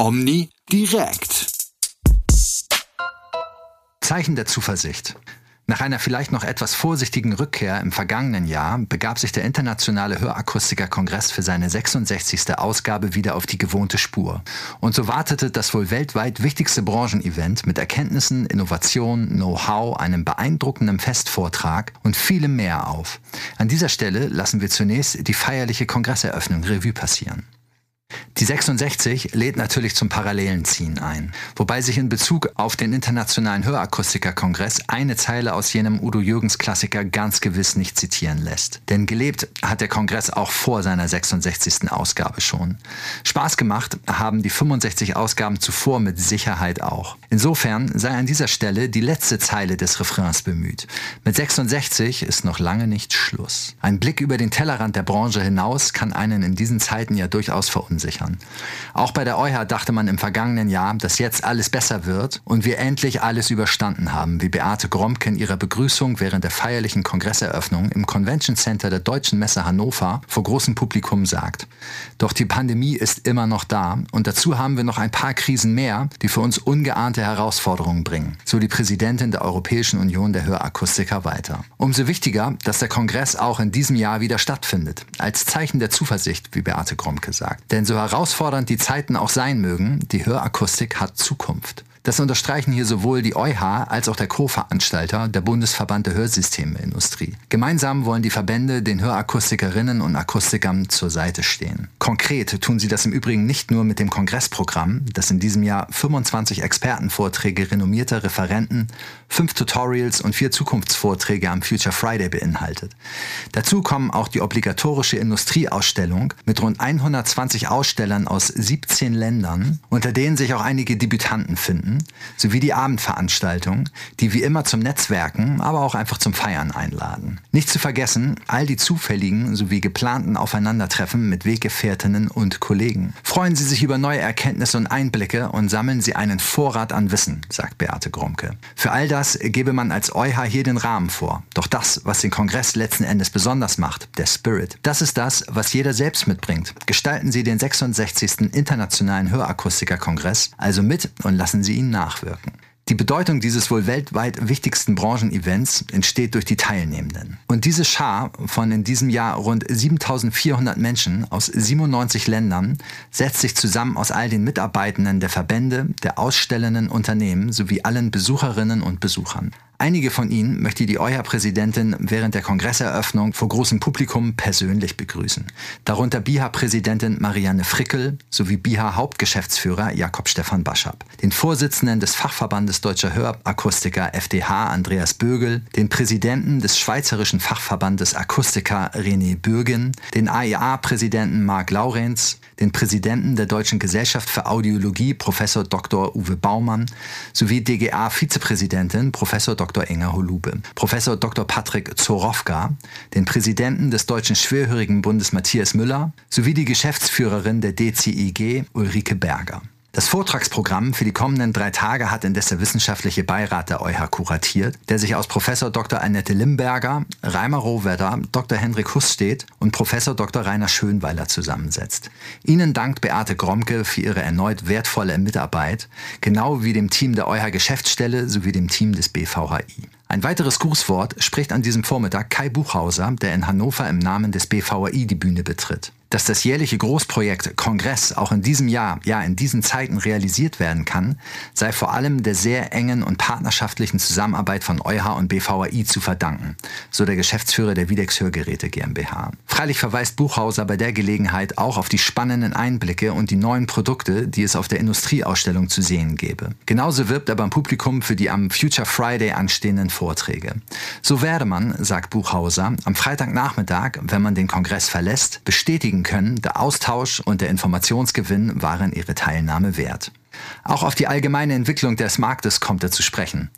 Omni direkt. Zeichen der Zuversicht. Nach einer vielleicht noch etwas vorsichtigen Rückkehr im vergangenen Jahr begab sich der Internationale Hörakustiker-Kongress für seine 66. Ausgabe wieder auf die gewohnte Spur. Und so wartete das wohl weltweit wichtigste Branchenevent mit Erkenntnissen, Innovation, Know-how, einem beeindruckenden Festvortrag und vielem mehr auf. An dieser Stelle lassen wir zunächst die feierliche Kongresseröffnung Revue passieren. Die 66 lädt natürlich zum Parallelenziehen ein, wobei sich in Bezug auf den Internationalen Hörakustiker-Kongress eine Zeile aus jenem Udo Jürgens-Klassiker ganz gewiss nicht zitieren lässt. Denn gelebt hat der Kongress auch vor seiner 66. Ausgabe schon. Spaß gemacht haben die 65 Ausgaben zuvor mit Sicherheit auch. Insofern sei an dieser Stelle die letzte Zeile des Refrains bemüht. Mit 66 ist noch lange nicht Schluss. Ein Blick über den Tellerrand der Branche hinaus kann einen in diesen Zeiten ja durchaus verunsichern verunsichern. Auch bei der EuH dachte man im vergangenen Jahr, dass jetzt alles besser wird und wir endlich alles überstanden haben, wie Beate Gromke in ihrer Begrüßung während der feierlichen Kongresseröffnung im Convention Center der Deutschen Messe Hannover vor großem Publikum sagt. Doch die Pandemie ist immer noch da und dazu haben wir noch ein paar Krisen mehr, die für uns ungeahnte Herausforderungen bringen, so die Präsidentin der Europäischen Union der Hörakustiker weiter. Umso wichtiger, dass der Kongress auch in diesem Jahr wieder stattfindet, als Zeichen der Zuversicht, wie Beate Gromke sagt. Denn so herausfordernd die Zeiten auch sein mögen, die Hörakustik hat Zukunft. Das unterstreichen hier sowohl die EuH als auch der Co-Veranstalter, der Bundesverband der Hörsystemindustrie. Gemeinsam wollen die Verbände den Hörakustikerinnen und Akustikern zur Seite stehen. Konkret tun sie das im Übrigen nicht nur mit dem Kongressprogramm, das in diesem Jahr 25 Expertenvorträge renommierter Referenten, fünf Tutorials und vier Zukunftsvorträge am Future Friday beinhaltet. Dazu kommen auch die obligatorische Industrieausstellung mit rund 120 Ausstellern aus 17 Ländern, unter denen sich auch einige Debütanten finden Stunden sowie die Abendveranstaltung, die wie immer zum Netzwerken, aber auch einfach zum Feiern einladen. Nicht zu vergessen, all die zufälligen sowie geplanten Aufeinandertreffen mit Weggefährtinnen und Kollegen. Freuen Sie sich über neue Erkenntnisse und Einblicke und sammeln Sie einen Vorrat an Wissen, sagt Beate Gromke. Für all das gebe man als EuH hier den Rahmen vor. Doch das, was den Kongress letzten Endes besonders macht, der Spirit, das ist das, was jeder selbst mitbringt. Gestalten Sie den 66. Internationalen Hörakustiker-Kongress also mit und lassen Sie ihnen nachwirken. Die Bedeutung dieses wohl weltweit wichtigsten Branchenevents entsteht durch die Teilnehmenden. Und diese Schar von in diesem Jahr rund 7400 Menschen aus 97 Ländern setzt sich zusammen aus all den Mitarbeitenden der Verbände, der ausstellenden Unternehmen sowie allen Besucherinnen und Besuchern. Einige von Ihnen möchte die EuH-Präsidentin während der Kongresseröffnung vor großem Publikum persönlich begrüßen. Darunter BIHA-Präsidentin Marianne Frickel sowie BIHA-Hauptgeschäftsführer Jakob Stefan Baschab, den Vorsitzenden des Fachverbandes Deutscher Hörakustiker FDH Andreas Bögel, den Präsidenten des Schweizerischen Fachverbandes Akustiker René Bürgen, den AIA-Präsidenten Marc Laurenz, den Präsidenten der Deutschen Gesellschaft für Audiologie Professor Dr. Uwe Baumann sowie DGA-Vizepräsidentin Professor Dr. Dr. Enger Holube, Professor Dr. Patrick Zorowka, den Präsidenten des Deutschen Schwerhörigenbundes Matthias Müller sowie die Geschäftsführerin der DCIG Ulrike Berger. Das Vortragsprogramm für die kommenden drei Tage hat indes der wissenschaftliche Beirat der EuH kuratiert, der sich aus Professor Dr. Annette Limberger, Reimer Rohwedder, Dr. Hendrik Husstedt und Professor Dr. Rainer Schönweiler zusammensetzt. Ihnen dankt Beate Gromke für ihre erneut wertvolle Mitarbeit, genau wie dem Team der EuH Geschäftsstelle sowie dem Team des BVHI. Ein weiteres Grußwort spricht an diesem Vormittag Kai Buchhauser, der in Hannover im Namen des BVI die Bühne betritt. Dass das jährliche Großprojekt Kongress auch in diesem Jahr, ja in diesen Zeiten realisiert werden kann, sei vor allem der sehr engen und partnerschaftlichen Zusammenarbeit von EuH und BVI zu verdanken, so der Geschäftsführer der Videx Hörgeräte GmbH. Freilich verweist Buchhauser bei der Gelegenheit auch auf die spannenden Einblicke und die neuen Produkte, die es auf der Industrieausstellung zu sehen gäbe. Genauso wirbt er beim Publikum für die am Future Friday anstehenden Vorträge. So werde man, sagt Buchhauser, am Freitagnachmittag, wenn man den Kongress verlässt, bestätigen bestätigen können, der Austausch und der Informationsgewinn waren ihre Teilnahme wert. Auch auf die allgemeine Entwicklung des Marktes kommt er zu sprechen.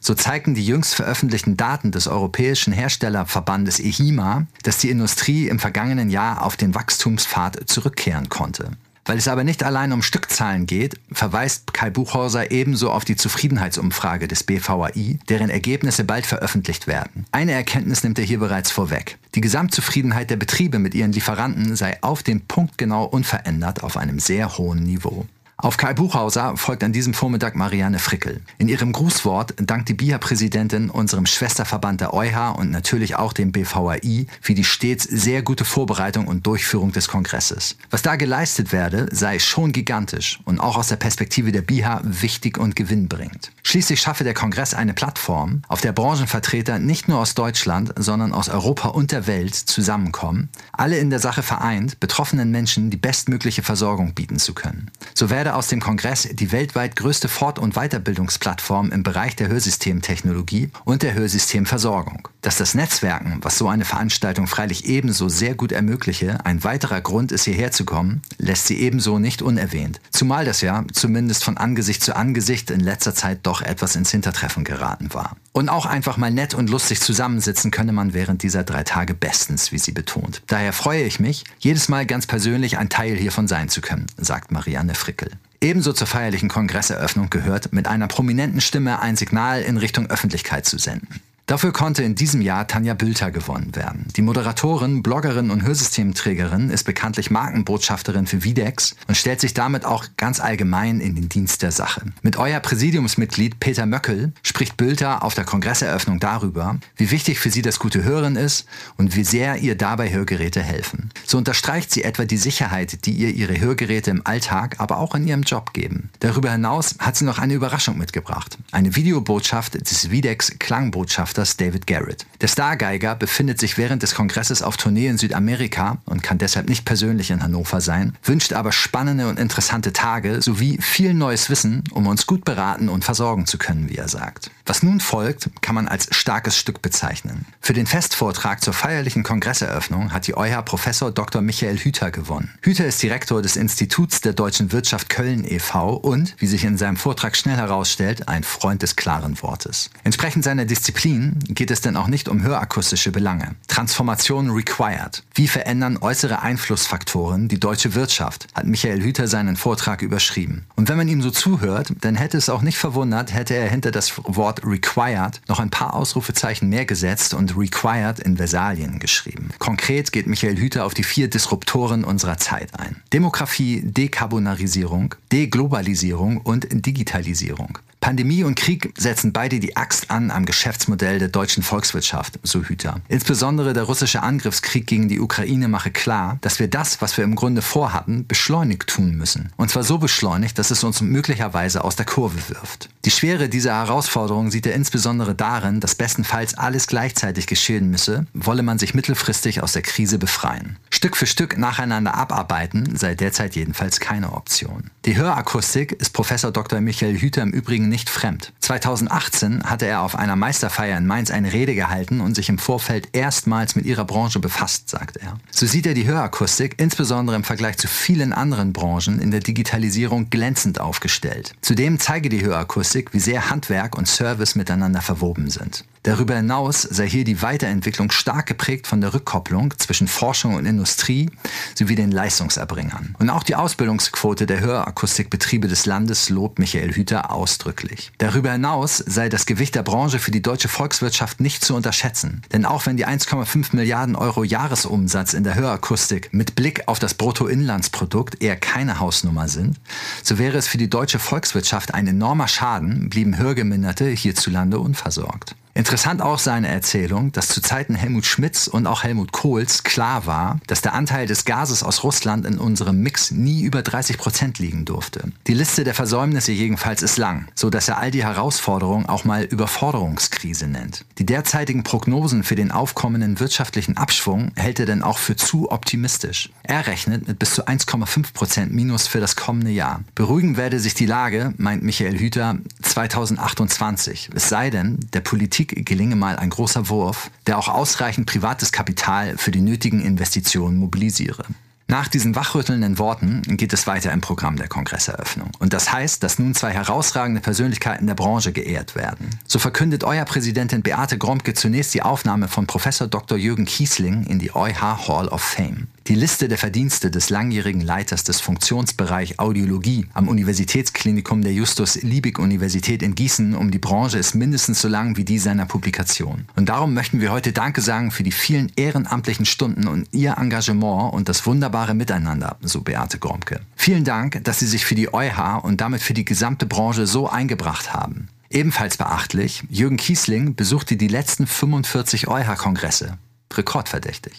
So zeigten die jüngst veröffentlichten Daten des Europäischen Herstellerverbandes EHIMA, dass die Industrie im vergangenen Jahr auf den Wachstumspfad zurückkehren konnte. Weil es aber nicht allein um Stückzahlen geht, verweist Kai Buchhauser ebenso auf die Zufriedenheitsumfrage des BVAI, deren Ergebnisse bald veröffentlicht werden. Eine Erkenntnis nimmt er hier bereits vorweg. Die Gesamtzufriedenheit der Betriebe mit ihren Lieferanten sei auf den Punkt genau unverändert auf einem sehr hohen Niveau. Auf Kai Buchhauser folgt an diesem Vormittag Marianne Frickel. In ihrem Grußwort dankt die BIHA-Präsidentin unserem Schwesterverband der EuH und natürlich auch dem BVAI für die stets sehr gute Vorbereitung und Durchführung des Kongresses. Was da geleistet werde, sei schon gigantisch und auch aus der Perspektive der BIHA wichtig und gewinnbringend. Schließlich schaffe der Kongress eine Plattform, auf der Branchenvertreter nicht nur aus Deutschland, sondern aus Europa und der Welt zusammenkommen, alle in der Sache vereint, betroffenen Menschen die bestmögliche Versorgung bieten zu können. So werde werde aus dem Kongress die weltweit größte Fort- und Weiterbildungsplattform im Bereich der Hörsystemtechnologie und der Hörsystemversorgung. Dass das Netzwerken, was so eine Veranstaltung freilich ebenso sehr gut ermögliche, ein weiterer Grund ist, hierher zu kommen, lässt sie ebenso nicht unerwähnt. Zumal das ja, zumindest von Angesicht zu Angesicht, in letzter Zeit doch etwas ins Hintertreffen geraten war. Und auch einfach mal nett und lustig zusammensitzen könne man während dieser drei Tage bestens, wie sie betont. Daher freue ich mich, jedes Mal ganz persönlich ein Teil hiervon sein zu können, sagt Marianne Frickel. Ebenso zur feierlichen Kongresseröffnung gehört, mit einer prominenten Stimme ein Signal in Richtung Öffentlichkeit zu senden. Dafür konnte in diesem Jahr Tanja Bülter gewonnen werden. Die Moderatorin, Bloggerin und Hörsystemträgerin ist bekanntlich Markenbotschafterin für Videx und stellt sich damit auch ganz allgemein in den Dienst der Sache. Mit euer Präsidiumsmitglied Peter Möckel spricht Bülter auf der Kongresseröffnung darüber, wie wichtig für sie das gute Hören ist und wie sehr ihr dabei Hörgeräte helfen. So unterstreicht sie etwa die Sicherheit, die ihr ihre Hörgeräte im Alltag, aber auch in ihrem Job geben. Darüber hinaus hat sie noch eine Überraschung mitgebracht. Eine Videobotschaft des Videx Klangbotschafters Meisters David Garrett. Der Stargeiger befindet sich während des Kongresses auf Tournee in Südamerika und kann deshalb nicht persönlich in Hannover sein, wünscht aber spannende und interessante Tage sowie viel neues Wissen, um uns gut beraten und versorgen zu können, wie er sagt. Was nun folgt, kann man als starkes Stück bezeichnen. Für den Festvortrag zur feierlichen Kongresseröffnung hat die EuH Professor Dr. Michael Hüter gewonnen. Hüter ist Direktor des Instituts der deutschen Wirtschaft Köln e.V. und, wie sich in seinem Vortrag schnell herausstellt, ein Freund des klaren Wortes. Entsprechend seiner Disziplin geht es denn auch nicht um hörakustische Belange. Transformation required. Wie verändern äußere Einflussfaktoren die deutsche Wirtschaft? Hat Michael Hüter seinen Vortrag überschrieben. Und wenn man ihm so zuhört, dann hätte es auch nicht verwundert, hätte er hinter das Wort required noch ein paar Ausrufezeichen mehr gesetzt und required in Versalien geschrieben. Konkret geht Michael Hüter auf die vier Disruptoren unserer Zeit ein. Demografie, Dekarbonarisierung, Deglobalisierung und Digitalisierung. Pandemie und Krieg setzen beide die Axt an am Geschäftsmodell der deutschen Volkswirtschaft, so Hüter. Insbesondere der russische Angriffskrieg gegen die Ukraine mache klar, dass wir das, was wir im Grunde vorhatten, beschleunigt tun müssen. Und zwar so beschleunigt, dass es uns möglicherweise aus der Kurve wirft. Die Schwere dieser Herausforderung sieht er insbesondere darin, dass bestenfalls alles gleichzeitig geschehen müsse, wolle man sich mittelfristig aus der Krise befreien. Stück für Stück nacheinander abarbeiten sei derzeit jedenfalls keine Option. Die Hörakustik ist Professor Dr. Michael Hüter im Übrigen nicht fremd. 2018 hatte er auf einer Meisterfeier in Mainz eine Rede gehalten und sich im Vorfeld erstmals mit ihrer Branche befasst, sagt er. So sieht er die Hörakustik insbesondere im Vergleich zu vielen anderen Branchen in der Digitalisierung glänzend aufgestellt. Zudem zeige die Hörakustik, wie sehr Handwerk und Service miteinander verwoben sind. Darüber hinaus sei hier die Weiterentwicklung stark geprägt von der Rückkopplung zwischen Forschung und Industrie sowie den Leistungserbringern. Und auch die Ausbildungsquote der Hörakustikbetriebe des Landes lobt Michael Hüter ausdrücklich. Darüber hinaus sei das Gewicht der Branche für die deutsche Volkswirtschaft nicht zu unterschätzen. Denn auch wenn die 1,5 Milliarden Euro Jahresumsatz in der Hörakustik mit Blick auf das Bruttoinlandsprodukt eher keine Hausnummer sind, so wäre es für die deutsche Volkswirtschaft ein enormer Schaden, blieben Hörgeminderte hierzulande unversorgt. Interessant auch seine Erzählung, dass zu Zeiten Helmut Schmidts und auch Helmut Kohls klar war, dass der Anteil des Gases aus Russland in unserem Mix nie über 30 Prozent liegen durfte. Die Liste der Versäumnisse jedenfalls ist lang, so dass er all die Herausforderungen auch mal Überforderungskrise nennt. Die derzeitigen Prognosen für den aufkommenden wirtschaftlichen Abschwung hält er denn auch für zu optimistisch. Er rechnet mit bis zu 1,5 Prozent Minus für das kommende Jahr. Beruhigen werde sich die Lage, meint Michael Hüter, 2028. Es sei denn, der Politik gelinge mal ein großer Wurf, der auch ausreichend privates Kapital für die nötigen Investitionen mobilisiere. Nach diesen wachrüttelnden Worten geht es weiter im Programm der Kongresseröffnung. Und das heißt, dass nun zwei herausragende Persönlichkeiten der Branche geehrt werden. So verkündet euer Präsidentin Beate Gromke zunächst die Aufnahme von Professor Dr. Jürgen Kiesling in die EuH Hall of Fame. Die Liste der Verdienste des langjährigen Leiters des Funktionsbereich Audiologie am Universitätsklinikum der Justus-Liebig-Universität in Gießen um die Branche ist mindestens so lang wie die seiner Publikation. Und darum möchten wir heute Danke sagen für die vielen ehrenamtlichen Stunden und Ihr Engagement und das wunderbare Miteinander, so Beate Gromke. Vielen Dank, dass Sie sich für die EuH und damit für die gesamte Branche so eingebracht haben. Ebenfalls beachtlich, Jürgen Kiesling besuchte die letzten 45 EuH-Kongresse. Rekordverdächtig.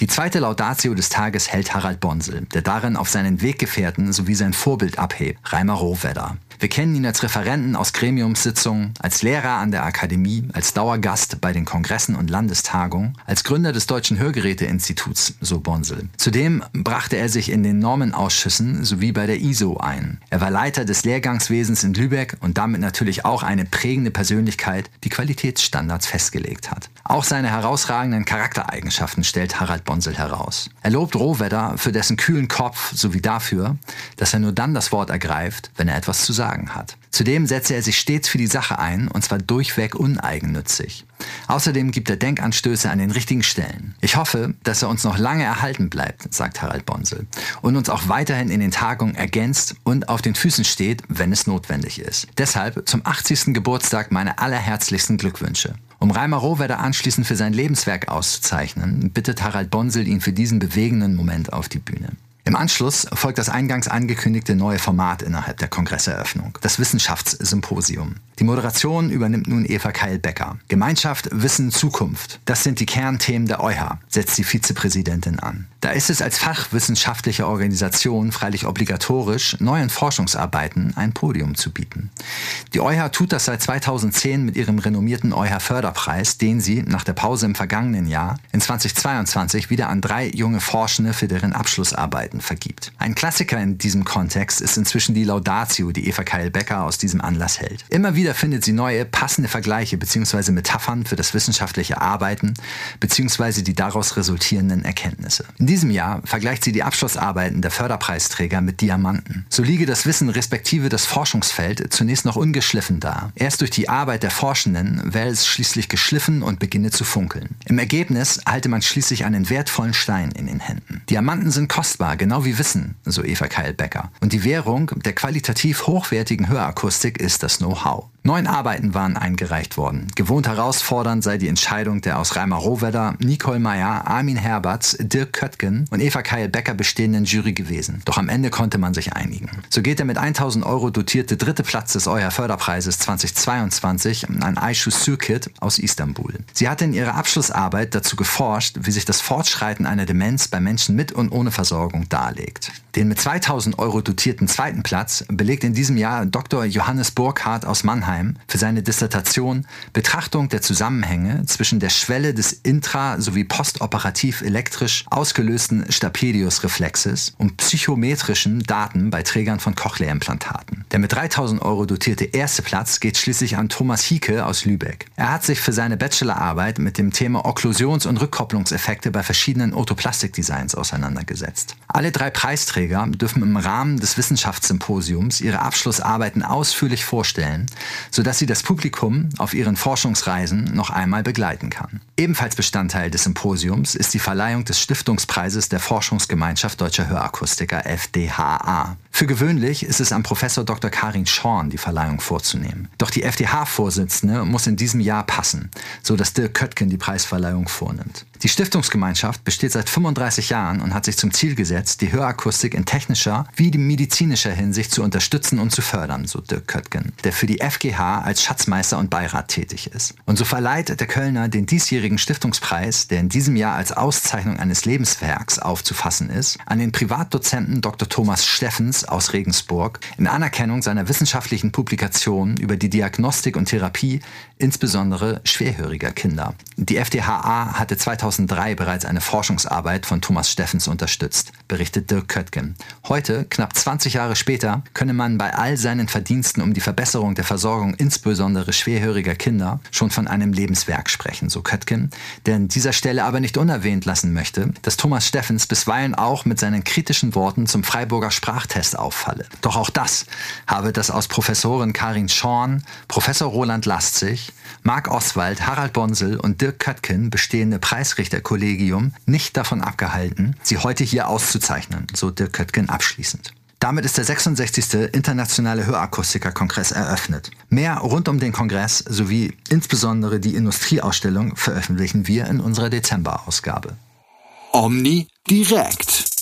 Die zweite Laudatio des Tages hält Harald Bonsel, der darin auf seinen Weggefährten sowie sein Vorbild abhebt, Reimer Rohwedder. Wir kennen ihn als Referenten aus Gremiumssitzungen, als Lehrer an der Akademie, als Dauergast bei den Kongressen und Landestagungen, als Gründer des Deutschen Hörgeräteinstituts, so Bonsel. Zudem brachte er sich in den Normenausschüssen sowie bei der ISO ein. Er war Leiter des Lehrgangswesens in Lübeck und damit natürlich auch eine prägende Persönlichkeit, die Qualitätsstandards festgelegt hat. Auch seine herausragenden Charaktereigenschaften stellt Harald Bonsel heraus. Er lobt Rohwedder für dessen kühlen Kopf sowie dafür, dass er nur dann das Wort ergreift, wenn er etwas zu sagen sagen hat. Zudem setze er sich stets für die Sache ein, und zwar durchweg uneigennützig. Außerdem gibt er Denkanstöße an den richtigen Stellen. Ich hoffe, dass er uns noch lange erhalten bleibt, sagt Harald Bonsel, und uns auch weiterhin in den Tagungen ergänzt und auf den Füßen steht, wenn es notwendig ist. Deshalb zum 80. Geburtstag meine allerherzlichsten Glückwünsche. Um Reimer Rohwedder anschließend für sein Lebenswerk auszuzeichnen, bittet Harald Bonsel ihn für diesen bewegenden Moment auf die Bühne. Im Anschluss folgt das eingangs angekündigte neue Format innerhalb der Kongresseröffnung, das Wissenschaftssymposium. Die Moderation übernimmt nun Eva Keil-Becker. Gemeinschaft, Wissen, Zukunft. Das sind die Kernthemen der EuH, setzt die Vizepräsidentin an. Da ist es als fachwissenschaftliche Organisation freilich obligatorisch, neuen Forschungsarbeiten ein Podium zu bieten. Die EuH tut das seit 2010 mit ihrem renommierten EuH-Förderpreis, den sie nach der Pause im vergangenen Jahr in 2022 wieder an drei junge Forschende für deren Abschlussarbeiten Arbeiten vergibt. Ein Klassiker in diesem Kontext ist inzwischen die Laudatio, die Eva Keil-Becker aus diesem Anlass hält. Immer wieder findet sie neue, passende Vergleiche bzw. Metaphern für das wissenschaftliche Arbeiten bzw. die daraus resultierenden Erkenntnisse. In diesem Jahr vergleicht sie die Abschlussarbeiten der Förderpreisträger mit Diamanten. So liege das Wissen respektive das Forschungsfeld zunächst noch ungeschliffen da. Erst durch die Arbeit der Forschenden werde es schließlich geschliffen und beginne zu funkeln. Im Ergebnis halte man schließlich einen wertvollen Stein in den Händen. Diamanten sind kostbar, genau wie Wissen, so Eva Keil-Becker. Und die Währung der qualitativ hochwertigen Hörakustik ist das Know-how. Neun Arbeiten waren eingereicht worden. Gewohnt herausfordernd sei die Entscheidung der aus Reimer Rohwedder, Nicole Meyer, Armin Herberts, Dirk Köttgen und Eva Keil-Becker bestehenden Jury gewesen. Doch am Ende konnte man sich einigen. So geht der mit 1000 Euro dotierte dritte Platz des Euer Förderpreises 2022 an Aishu Sürkit aus Istanbul. Sie hatte in ihrer Abschlussarbeit dazu geforscht, wie sich das Fortschreiten einer Demenz bei Menschen mit und ohne Versorgung darlegt. Den mit 2000 Euro dotierten zweiten Platz belegt in diesem Jahr Dr. Johannes Burkhardt aus Mannheim Mannheim für seine Dissertation Betrachtung der Zusammenhänge zwischen der Schwelle des intra- sowie postoperativ elektrisch ausgelösten Stapedius-Reflexes und psychometrischen Daten bei Trägern von Cochlea-Implantaten. Der mit 3000 Euro dotierte erste Platz geht schließlich an Thomas Hieke aus Lübeck. Er hat sich für seine Bachelorarbeit mit dem Thema Okklusions- und Rückkopplungseffekte bei verschiedenen Otoplastikdesigns auseinandergesetzt. Alle drei Preisträger dürfen im Rahmen des Wissenschaftssymposiums ihre Abschlussarbeiten ausführlich vorstellen, sodass sie das Publikum auf ihren Forschungsreisen noch einmal begleiten kann. Ebenfalls Bestandteil des Symposiums ist die Verleihung des Stiftungspreises der Forschungsgemeinschaft Deutscher Hörakustiker FDHA. Für gewöhnlich ist es an Professor Dr. Karin Schorn, die Verleihung vorzunehmen. Doch die FDH-Vorsitzende muss in diesem Jahr passen, so dass Dirk Köttgen die Preisverleihung vornimmt. Die Stiftungsgemeinschaft besteht seit 35 Jahren und hat sich zum Ziel gesetzt, die Hörakustik in technischer wie medizinischer Hinsicht zu unterstützen und zu fördern, so Dirk Köttgen, der für die FGH als Schatzmeister und Beirat tätig ist. Und so verleiht der Kölner den diesjährigen Stiftungspreis, der in diesem Jahr als Auszeichnung eines Lebenswerks aufzufassen ist, an den Privatdozenten Dr. Thomas Steffens aus Regensburg in Anerkennung seiner wissenschaftlichen Publikationen über die Diagnostik und Therapie insbesondere schwerhöriger Kinder. Die FDHA hatte 2003 bereits eine Forschungsarbeit von Thomas Steffens unterstützt, berichtet Dirk Köttgen. Heute, knapp 20 Jahre später, könne man bei all seinen Verdiensten um die Verbesserung der Versorgung insbesondere schwerhöriger Kinder schon von einem Lebenswerk sprechen, so Köttgen, der an dieser Stelle aber nicht unerwähnt lassen möchte, dass Thomas Steffens bisweilen auch mit seinen kritischen Worten zum Freiburger Sprachtest auffalle. Doch auch das habe das aus Professorin Karin Schorn, Professor Roland Lastzig, Marc Oswald, Harald Bonsel und Dirk Köttgen bestehende Preis Schiedsrichterkollegium nicht davon abgehalten, sie heute hier auszuzeichnen, so Dirk Köttgen abschließend. Damit ist der 66. Internationale Hörakustiker-Kongress eröffnet. Mehr rund um den Kongress sowie insbesondere die Industrieausstellung veröffentlichen wir in unserer Dezemberausgabe. Omni direkt.